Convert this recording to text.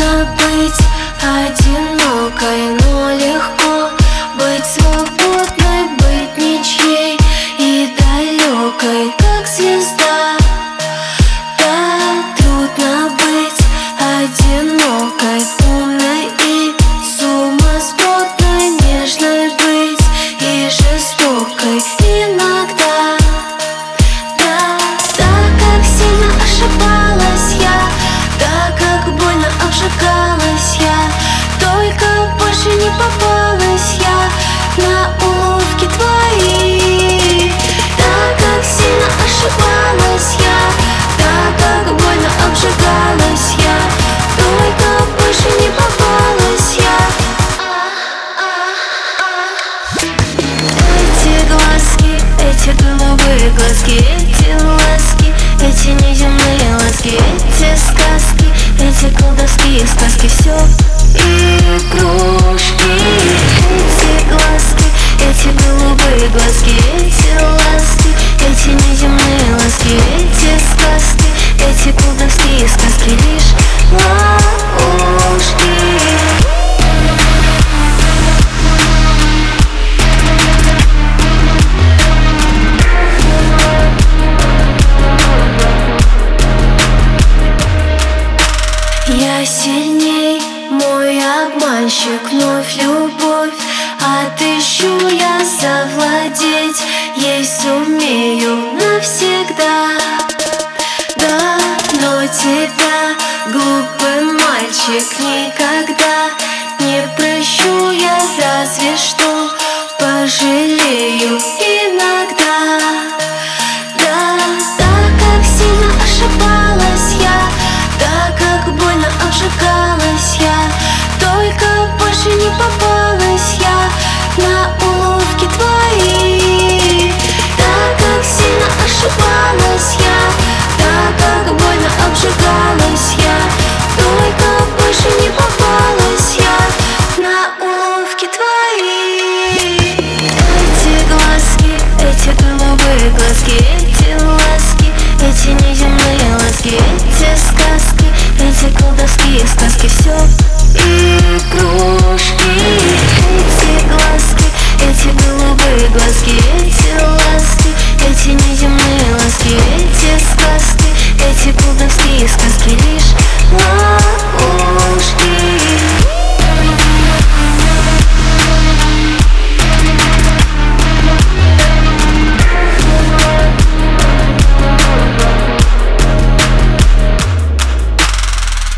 Трудно быть один. Сильней, мой обманщик, вновь любовь. Отыщу я завладеть, ей сумею навсегда. Да, но тебя, глупый мальчик, никогда Не прощу. Я, разве что пожалею. Иногда попалась я На уловки твои Так как сильно ошибалась я Да, как больно обжигалась я Только больше не попалась я На уловки твои Эти глазки, эти голубые глазки Мои сказки лишь